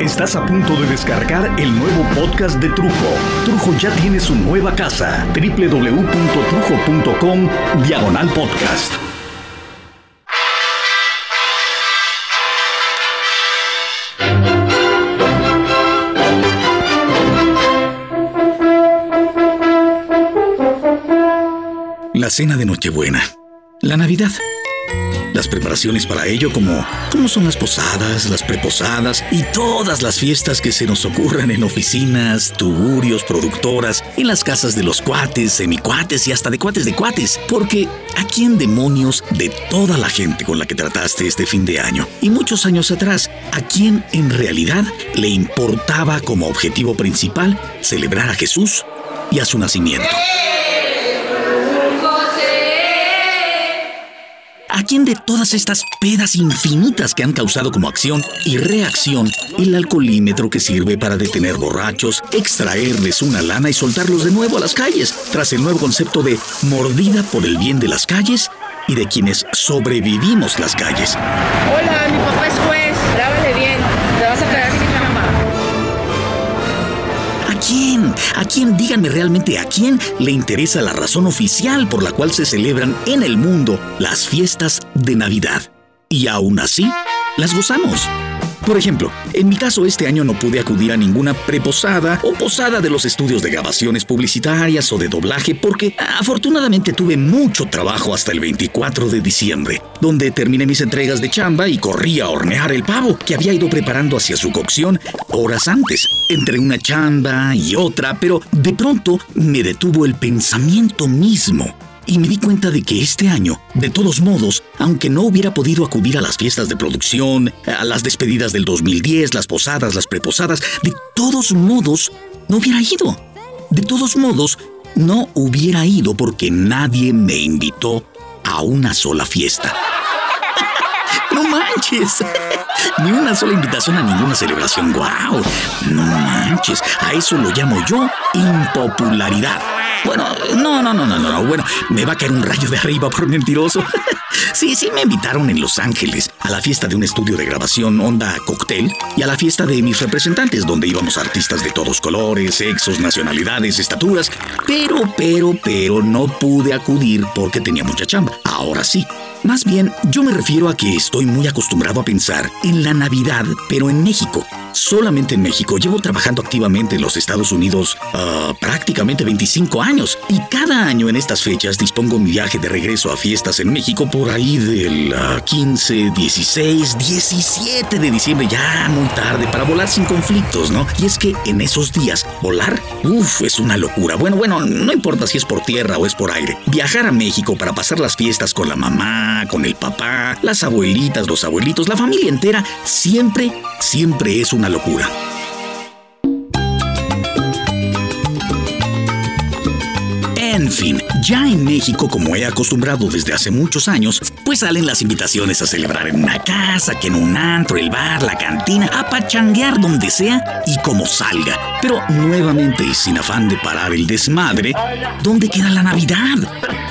Estás a punto de descargar el nuevo podcast de Trujo. Trujo ya tiene su nueva casa. www.trujo.com Diagonal Podcast. La cena de Nochebuena. La Navidad. Las preparaciones para ello como, como son las posadas, las preposadas y todas las fiestas que se nos ocurran en oficinas, tugurios, productoras, en las casas de los cuates, semicuates y hasta de cuates de cuates. Porque ¿a quién demonios de toda la gente con la que trataste este fin de año y muchos años atrás, a quién en realidad le importaba como objetivo principal celebrar a Jesús y a su nacimiento? Quién de todas estas pedas infinitas que han causado como acción y reacción el alcoholímetro que sirve para detener borrachos, extraerles una lana y soltarlos de nuevo a las calles, tras el nuevo concepto de mordida por el bien de las calles y de quienes sobrevivimos las calles? Hola, mi papá es juez, ¿A quién? Díganme realmente a quién le interesa la razón oficial por la cual se celebran en el mundo las fiestas de Navidad. Y aún así, las gozamos. Por ejemplo, en mi caso este año no pude acudir a ninguna preposada o posada de los estudios de grabaciones publicitarias o de doblaje porque afortunadamente tuve mucho trabajo hasta el 24 de diciembre, donde terminé mis entregas de chamba y corrí a hornear el pavo que había ido preparando hacia su cocción horas antes, entre una chamba y otra, pero de pronto me detuvo el pensamiento mismo y me di cuenta de que este año, de todos modos, aunque no hubiera podido acudir a las fiestas de producción, a las despedidas del 2010, las posadas, las preposadas, de todos modos, no hubiera ido. De todos modos, no hubiera ido porque nadie me invitó a una sola fiesta. ¡No manches! Ni una sola invitación a ninguna celebración. ¡Guau! No manches. A eso lo llamo yo impopularidad. Bueno, no, no, no, no, no, bueno, me va a caer un rayo de arriba por mentiroso. Sí, sí, me invitaron en Los Ángeles a la fiesta de un estudio de grabación Onda Cocktail y a la fiesta de mis representantes, donde íbamos artistas de todos colores, sexos, nacionalidades, estaturas. Pero, pero, pero no pude acudir porque tenía mucha chamba. Ahora sí. Más bien, yo me refiero a que estoy muy acostumbrado a pensar en la Navidad, pero en México. Solamente en México. Llevo trabajando activamente en los Estados Unidos uh, prácticamente 25 años. Y cada año en estas fechas dispongo mi viaje de regreso a fiestas en México por ahí del uh, 15, 16, 17 de diciembre. Ya muy tarde para volar sin conflictos, ¿no? Y es que en esos días, volar, uff, es una locura. Bueno, bueno, no importa si es por tierra o es por aire. Viajar a México para pasar las fiestas con la mamá, con el papá, las abuelitas, los abuelitos, la familia entera, siempre, siempre es una locura. Fin, ya en México, como he acostumbrado desde hace muchos años, pues salen las invitaciones a celebrar en una casa, que en un antro, el bar, la cantina, a pachanguear donde sea y como salga. Pero nuevamente y sin afán de parar el desmadre, ¿dónde queda la Navidad?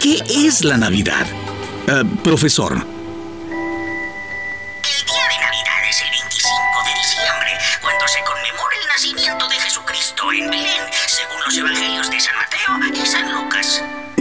¿Qué es la Navidad? Uh, profesor,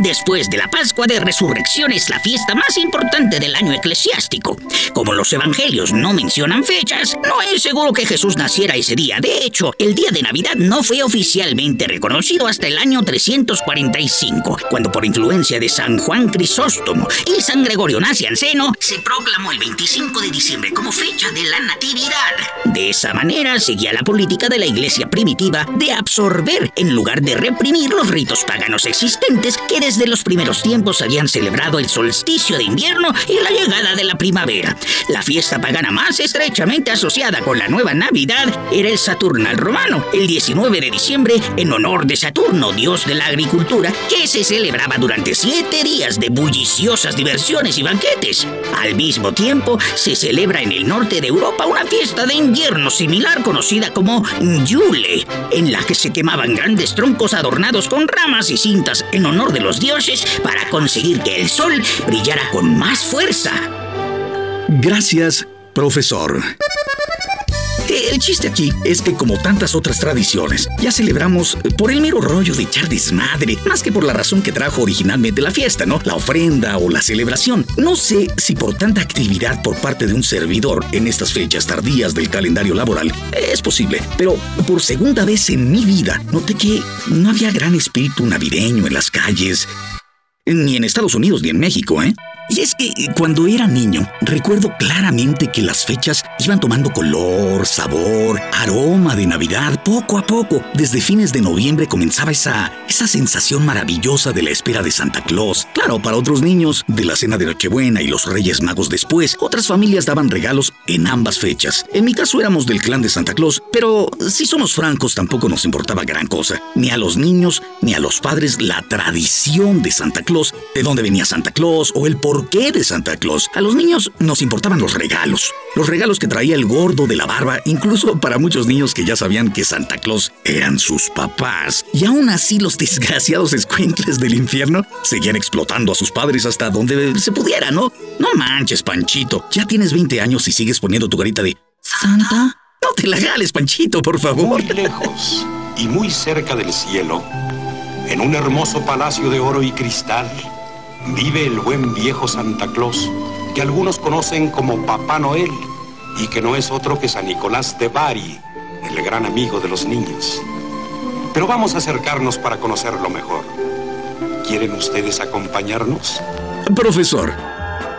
Después de la Pascua de Resurrección es la fiesta más importante del año eclesiástico. Como los evangelios no mencionan fechas, no es seguro que Jesús naciera ese día. De hecho, el día de Navidad no fue oficialmente reconocido hasta el año 345, cuando por influencia de San Juan Crisóstomo y San Gregorio Nacianceno se proclamó el 25 de diciembre como fecha de la Natividad. De esa manera seguía la política de la iglesia primitiva de absorber en lugar de reprimir los ritos paganos existentes que desde los primeros tiempos habían celebrado el solsticio de invierno y la llegada de la primavera. La fiesta pagana más estrechamente asociada con la nueva Navidad era el Saturnal romano, el 19 de diciembre, en honor de Saturno, dios de la agricultura, que se celebraba durante siete días de bulliciosas diversiones y banquetes. Al mismo tiempo, se celebra en el norte de Europa una fiesta de invierno similar conocida como Yule, en la que se quemaban grandes troncos adornados con ramas y cintas en honor de los dioses para conseguir que el sol brillara con más fuerza. Gracias, profesor. El chiste aquí es que como tantas otras tradiciones, ya celebramos por el mero rollo de echar desmadre, más que por la razón que trajo originalmente la fiesta, ¿no? La ofrenda o la celebración. No sé si por tanta actividad por parte de un servidor en estas fechas tardías del calendario laboral es posible, pero por segunda vez en mi vida noté que no había gran espíritu navideño en las calles, ni en Estados Unidos ni en México, ¿eh? Y es que eh, cuando era niño, recuerdo claramente que las fechas iban tomando color, sabor, aroma de Navidad poco a poco. Desde fines de noviembre comenzaba esa, esa sensación maravillosa de la espera de Santa Claus. Claro, para otros niños, de la cena de Nochebuena y los Reyes Magos después, otras familias daban regalos en ambas fechas. En mi caso éramos del clan de Santa Claus, pero si somos francos tampoco nos importaba gran cosa. Ni a los niños, ni a los padres la tradición de Santa Claus, de dónde venía Santa Claus o el por ¿Por qué de Santa Claus? A los niños nos importaban los regalos. Los regalos que traía el gordo de la barba, incluso para muchos niños que ya sabían que Santa Claus eran sus papás. Y aún así los desgraciados escuincles del infierno seguían explotando a sus padres hasta donde se pudiera, ¿no? No manches, Panchito. Ya tienes 20 años y sigues poniendo tu garita de... ¿Santa? No te la gales, Panchito, por favor. Muy lejos y muy cerca del cielo, en un hermoso palacio de oro y cristal, vive el buen viejo Santa Claus, que algunos conocen como Papá Noel, y que no es otro que San Nicolás de Bari, el gran amigo de los niños. Pero vamos a acercarnos para conocerlo mejor. ¿Quieren ustedes acompañarnos? Profesor,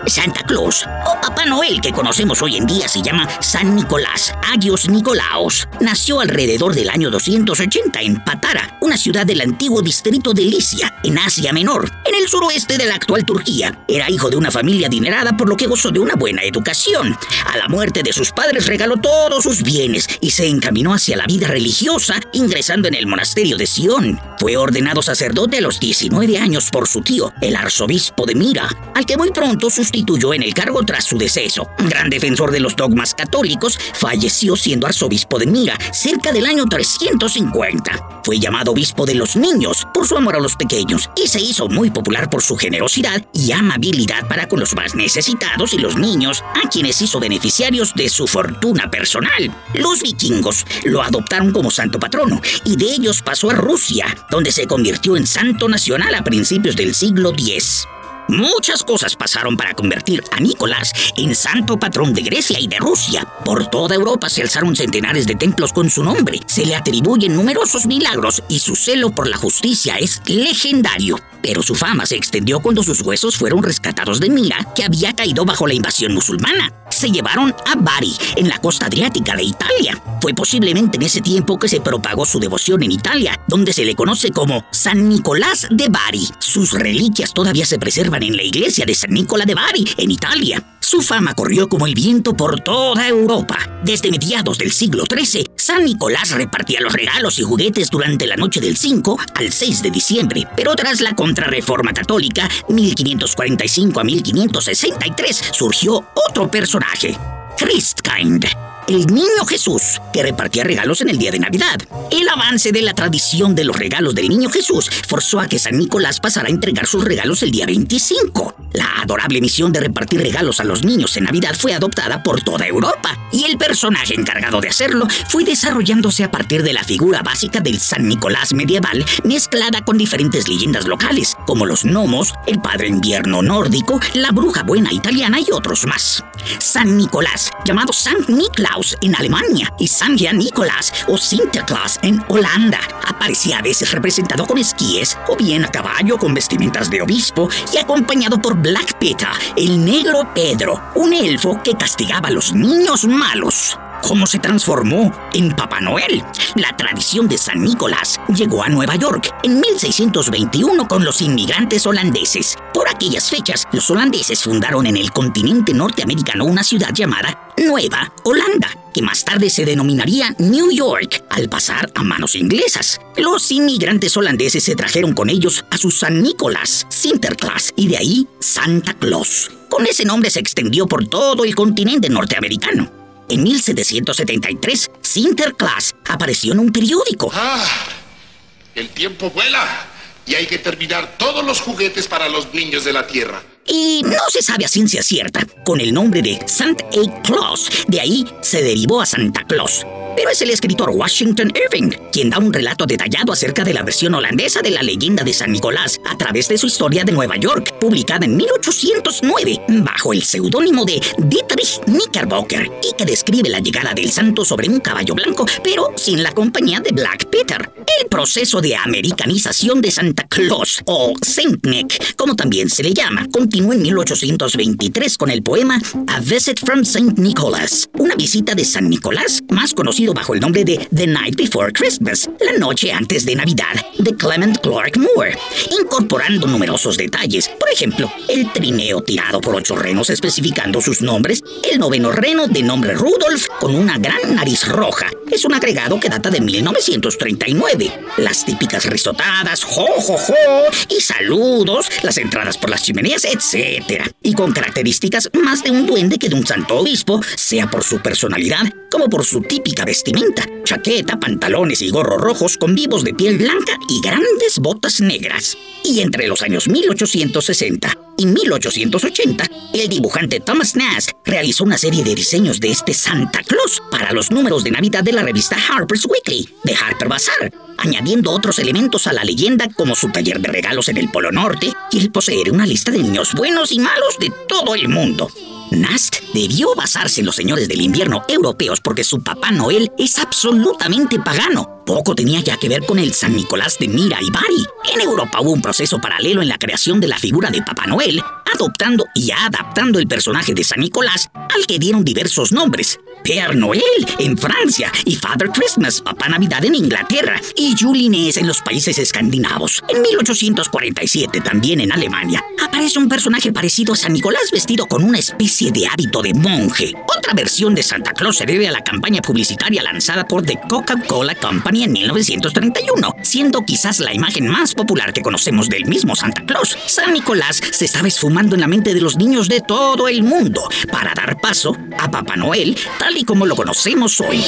Santa Claus o Papá Noel que conocemos hoy en día se llama San Nicolás, Agios Nicolaos. Nació alrededor del año 280 en Patara, una ciudad del antiguo distrito de Licia, en Asia Menor, en el suroeste de la actual Turquía. Era hijo de una familia adinerada por lo que gozó de una buena educación. A la muerte de sus padres regaló todos sus bienes y se encaminó hacia la vida religiosa, ingresando en el monasterio de Sion. Fue ordenado sacerdote a los 19 años por su tío, el arzobispo de Mira, al que muy pronto sustituyó en el cargo tras su deceso. Gran defensor de los dogmas católicos, falleció siendo arzobispo de Mira cerca del año 350. Fue llamado obispo de los niños por su amor a los pequeños y se hizo muy popular por su generosidad y amabilidad para con los más necesitados y los niños, a quienes hizo beneficiarios de su fortuna personal. Los vikingos lo adoptaron como santo patrono y de ellos pasó a Rusia, donde se convirtió en santo nacional a principios del siglo X. Muchas cosas pasaron para convertir a Nicolás en santo patrón de Grecia y de Rusia. Por toda Europa se alzaron centenares de templos con su nombre. Se le atribuyen numerosos milagros y su celo por la justicia es legendario. Pero su fama se extendió cuando sus huesos fueron rescatados de Mira, que había caído bajo la invasión musulmana se llevaron a Bari, en la costa adriática de Italia. Fue posiblemente en ese tiempo que se propagó su devoción en Italia, donde se le conoce como San Nicolás de Bari. Sus reliquias todavía se preservan en la iglesia de San Nicolás de Bari, en Italia. Su fama corrió como el viento por toda Europa. Desde mediados del siglo XIII, San Nicolás repartía los regalos y juguetes durante la noche del 5 al 6 de diciembre, pero tras la contrarreforma católica, 1545 a 1563, surgió otro personaje, Christkind el niño Jesús, que repartía regalos en el día de Navidad. El avance de la tradición de los regalos del niño Jesús forzó a que San Nicolás pasara a entregar sus regalos el día 25. La adorable misión de repartir regalos a los niños en Navidad fue adoptada por toda Europa, y el personaje encargado de hacerlo fue desarrollándose a partir de la figura básica del San Nicolás medieval, mezclada con diferentes leyendas locales, como los gnomos, el padre invierno nórdico, la bruja buena italiana y otros más. San Nicolás, llamado San En Alemania y San Nicolás o Sinterklaas en Holanda. Aparecía a veces representado con esquíes o bien a caballo con vestimentas de obispo y acompañado por Black Peter, el negro Pedro, un elfo que castigaba a los niños malos cómo se transformó en Papá Noel. La tradición de San Nicolás llegó a Nueva York en 1621 con los inmigrantes holandeses. Por aquellas fechas, los holandeses fundaron en el continente norteamericano una ciudad llamada Nueva Holanda, que más tarde se denominaría New York al pasar a manos inglesas. Los inmigrantes holandeses se trajeron con ellos a su San Nicolás, Sinterklaas, y de ahí Santa Claus. Con ese nombre se extendió por todo el continente norteamericano. En 1773, Sinterklaas apareció en un periódico. ¡Ah! El tiempo vuela y hay que terminar todos los juguetes para los niños de la Tierra. Y no se sabe a ciencia cierta, con el nombre de Saint A. Claus. De ahí se derivó a Santa Claus pero es el escritor Washington Irving quien da un relato detallado acerca de la versión holandesa de la leyenda de San Nicolás a través de su historia de Nueva York, publicada en 1809 bajo el seudónimo de Dietrich Knickerbocker y que describe la llegada del santo sobre un caballo blanco, pero sin la compañía de Black Peter. El proceso de americanización de Santa Claus, o Saint Nick, como también se le llama, continuó en 1823 con el poema A Visit from Saint Nicholas, una visita de San Nicolás, más conocido bajo el nombre de The Night Before Christmas, la noche antes de Navidad, de Clement Clark Moore, incorporando numerosos detalles, por ejemplo, el trineo tirado por ocho renos especificando sus nombres, el noveno reno de nombre Rudolph con una gran nariz roja, es un agregado que data de 1939, las típicas risotadas, jo, jo, jo, y saludos, las entradas por las chimeneas, etc. Y con características más de un duende que de un santo obispo, sea por su personalidad como por su típica vestimenta, chaqueta, pantalones y gorros rojos con vivos de piel blanca y grandes botas negras. Y entre los años 1860 y 1880, el dibujante Thomas Nast realizó una serie de diseños de este Santa Claus para los números de Navidad de la revista Harper's Weekly de Harper Bazaar, añadiendo otros elementos a la leyenda como su taller de regalos en el Polo Norte y el poseer una lista de niños buenos y malos de todo el mundo. Nast debió basarse en los señores del invierno europeos porque su Papá Noel es absolutamente pagano. Poco tenía ya que ver con el San Nicolás de Mira y Bari. En Europa hubo un proceso paralelo en la creación de la figura de Papá Noel, adoptando y adaptando el personaje de San Nicolás, al que dieron diversos nombres. Père Noel en Francia y Father Christmas, Papá Navidad en Inglaterra y Julinés en los países escandinavos. En 1847, también en Alemania, aparece un personaje parecido a San Nicolás vestido con una especie de hábito de monje. Otra versión de Santa Claus se debe a la campaña publicitaria lanzada por The Coca-Cola Company en 1931, siendo quizás la imagen más popular que conocemos del mismo Santa Claus. San Nicolás se estaba esfumando en la mente de los niños de todo el mundo para dar paso a Papá Noel tal y como lo conocemos hoy.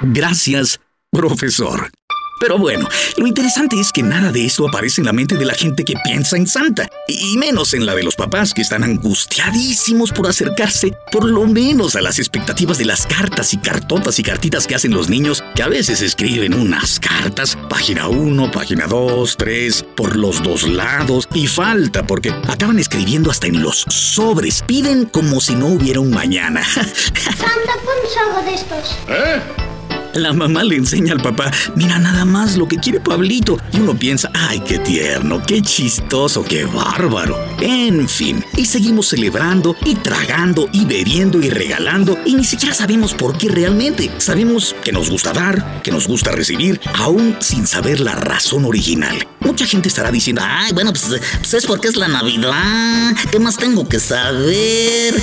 Gracias, profesor. Pero bueno, lo interesante es que nada de esto aparece en la mente de la gente que piensa en Santa, y menos en la de los papás que están angustiadísimos por acercarse por lo menos a las expectativas de las cartas y cartotas y cartitas que hacen los niños, que a veces escriben unas cartas, página 1, página 2, 3, por los dos lados, y falta porque acaban escribiendo hasta en los sobres, piden como si no hubiera un mañana. Santa, algo de estos. ¿Eh? La mamá le enseña al papá, mira nada más lo que quiere Pablito. Y uno piensa, ay, qué tierno, qué chistoso, qué bárbaro. En fin, y seguimos celebrando y tragando y bebiendo y regalando y ni siquiera sabemos por qué realmente. Sabemos que nos gusta dar, que nos gusta recibir, aún sin saber la razón original. Mucha gente estará diciendo, ay, bueno, pues, pues es porque es la Navidad. ¿Qué más tengo que saber?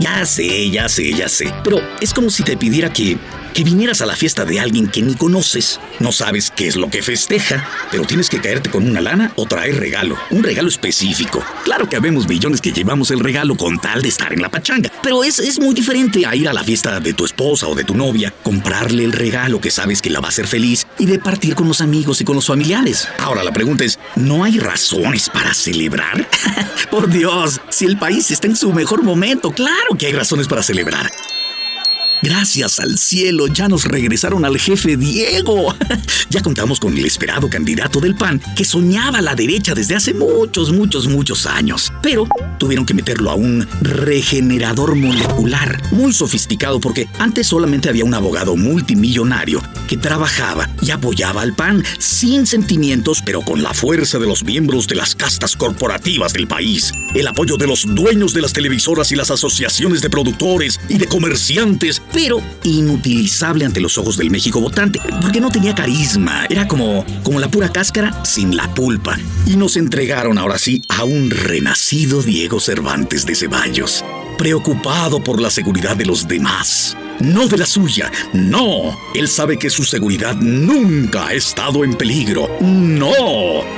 Ya sé, ya sé, ya sé. Pero es como si te pidiera que que vinieras a la fiesta de alguien que ni conoces. No sabes qué es lo que festeja, pero tienes que caerte con una lana o traer regalo, un regalo específico. Claro que habemos millones que llevamos el regalo con tal de estar en la pachanga, pero es, es muy diferente a ir a la fiesta de tu esposa o de tu novia, comprarle el regalo que sabes que la va a hacer feliz y de partir con los amigos y con los familiares. Ahora la pregunta es, ¿no hay razones para celebrar? Por Dios, si el país está en su mejor momento, claro que hay razones para celebrar. Gracias al cielo, ya nos regresaron al jefe Diego. ya contamos con el esperado candidato del PAN que soñaba la derecha desde hace muchos, muchos, muchos años. Pero tuvieron que meterlo a un regenerador molecular, muy sofisticado porque antes solamente había un abogado multimillonario que trabajaba y apoyaba al PAN sin sentimientos, pero con la fuerza de los miembros de las castas corporativas del país, el apoyo de los dueños de las televisoras y las asociaciones de productores y de comerciantes pero inutilizable ante los ojos del México votante, porque no tenía carisma, era como, como la pura cáscara sin la pulpa. Y nos entregaron ahora sí a un renacido Diego Cervantes de Ceballos, preocupado por la seguridad de los demás. No de la suya, no. Él sabe que su seguridad nunca ha estado en peligro. No,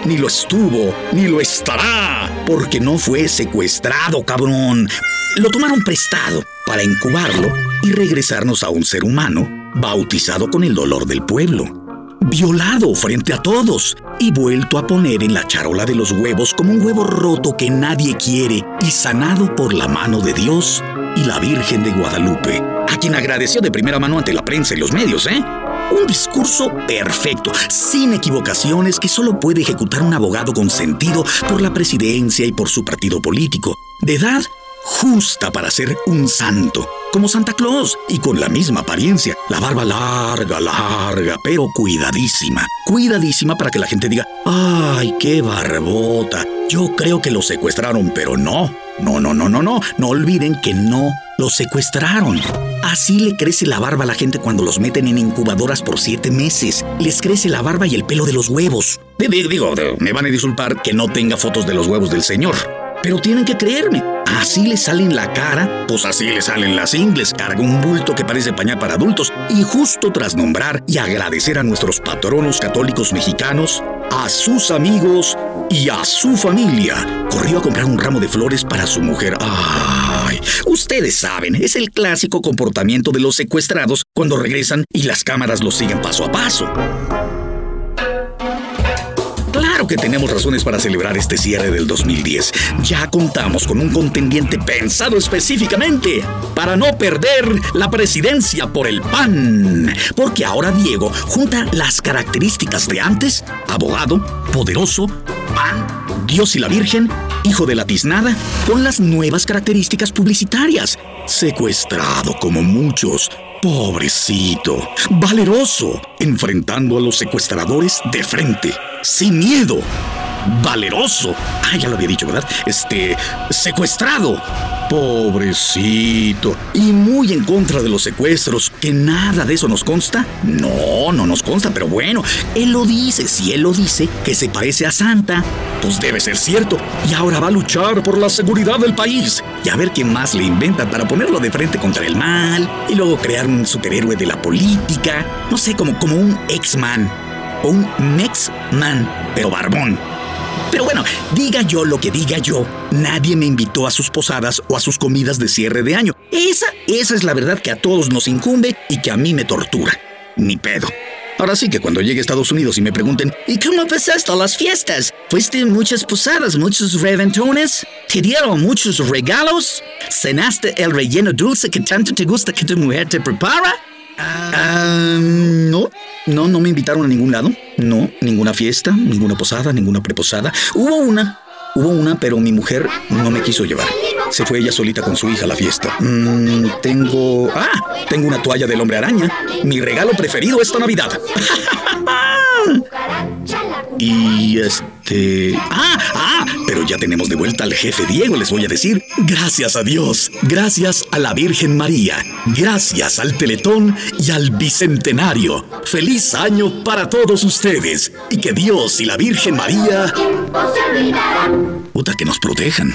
ni lo estuvo, ni lo estará, porque no fue secuestrado, cabrón. Lo tomaron prestado para incubarlo y regresarnos a un ser humano bautizado con el dolor del pueblo. Violado frente a todos y vuelto a poner en la charola de los huevos como un huevo roto que nadie quiere y sanado por la mano de Dios y la Virgen de Guadalupe, a quien agradeció de primera mano ante la prensa y los medios, ¿eh? Un discurso perfecto, sin equivocaciones, que solo puede ejecutar un abogado consentido por la presidencia y por su partido político, de edad justa para ser un santo, como Santa Claus, y con la misma apariencia, la barba larga, larga, pero cuidadísima, cuidadísima para que la gente diga, ¡ay, qué barbota! Yo creo que lo secuestraron, pero no, no, no, no, no, no, no olviden que no lo secuestraron. Así le crece la barba a la gente cuando los meten en incubadoras por siete meses. Les crece la barba y el pelo de los huevos. Digo, me van a disculpar que no tenga fotos de los huevos del señor. Pero tienen que creerme. Así le salen la cara, pues así le salen las ingles. Carga un bulto que parece pañal para adultos. Y justo tras nombrar y agradecer a nuestros patronos católicos mexicanos, a sus amigos y a su familia, corrió a comprar un ramo de flores para su mujer. ¡Ay! Ustedes saben, es el clásico comportamiento de los secuestrados cuando regresan y las cámaras los siguen paso a paso. Claro que tenemos razones para celebrar este cierre del 2010. Ya contamos con un contendiente pensado específicamente para no perder la presidencia por el PAN. Porque ahora Diego junta las características de antes, abogado, poderoso, PAN, Dios y la Virgen, hijo de la tiznada, con las nuevas características publicitarias. Secuestrado como muchos, pobrecito, valeroso, enfrentando a los secuestradores de frente sin miedo, valeroso. Ah, ya lo había dicho, ¿verdad? Este, secuestrado. Pobrecito. Y muy en contra de los secuestros, que nada de eso nos consta. No, no nos consta, pero bueno, él lo dice. Si él lo dice, que se parece a Santa, pues debe ser cierto. Y ahora va a luchar por la seguridad del país. Y a ver qué más le inventan para ponerlo de frente contra el mal. Y luego crear un superhéroe de la política. No sé, como, como un X-Man un Mex-Man, pero barbón. Pero bueno, diga yo lo que diga yo, nadie me invitó a sus posadas o a sus comidas de cierre de año. Esa, esa es la verdad que a todos nos incumbe y que a mí me tortura. Ni pedo. Ahora sí que cuando llegue a Estados Unidos y me pregunten, ¿y cómo pasaste las fiestas? ¿Fuiste en muchas posadas, muchos reventones? ¿Te dieron muchos regalos? ¿Cenaste el relleno dulce que tanto te gusta que tu mujer te prepara? Ah, no, no, no me invitaron a ningún lado. No, ninguna fiesta, ninguna posada, ninguna preposada. Hubo una, hubo una, pero mi mujer no me quiso llevar. Se fue ella solita con su hija a la fiesta. Mm, tengo... Ah, tengo una toalla del hombre araña. Mi regalo preferido esta Navidad. y este... Ah, ah, pero ya tenemos de vuelta al jefe Diego, les voy a decir. Gracias a Dios, gracias a la Virgen María, gracias al Teletón y al Bicentenario. Feliz año para todos ustedes y que Dios y la Virgen María... Puta, que nos protejan.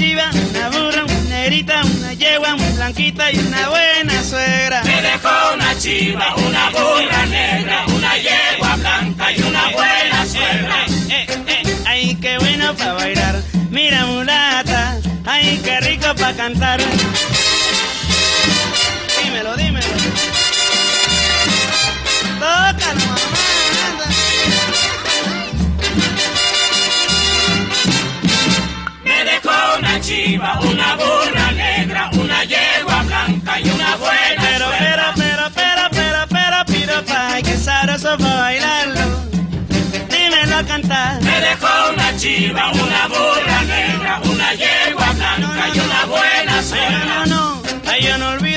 chiva, una burra, una negrita, una yegua muy blanquita y una buena suegra. Me dejó una chiva, una burra negra, una yegua blanca y una buena suegra. Eh, eh, eh, ay, qué bueno para bailar. Mira, mulata, ay, qué rico para cantar. Chiva, una burra negra, una yegua blanca y una buena Pero, suegra. pero, pero, pero, pero, pero, piropa, ay, qué sabroso bailarlo. Dímelo cantar. Me dejó una chiva, una burra negra, una yegua blanca y una buena suegra. no, no, ay, yo no olvido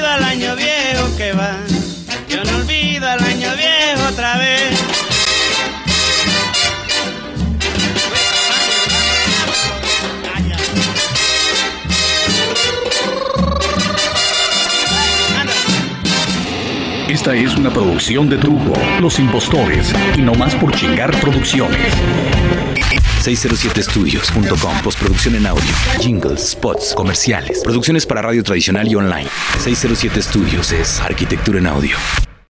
Esta es una producción de Trujo, Los Impostores y No Más por Chingar Producciones. 607studios.com Postproducción en audio, jingles, spots, comerciales, producciones para radio tradicional y online. 607 Studios es arquitectura en audio.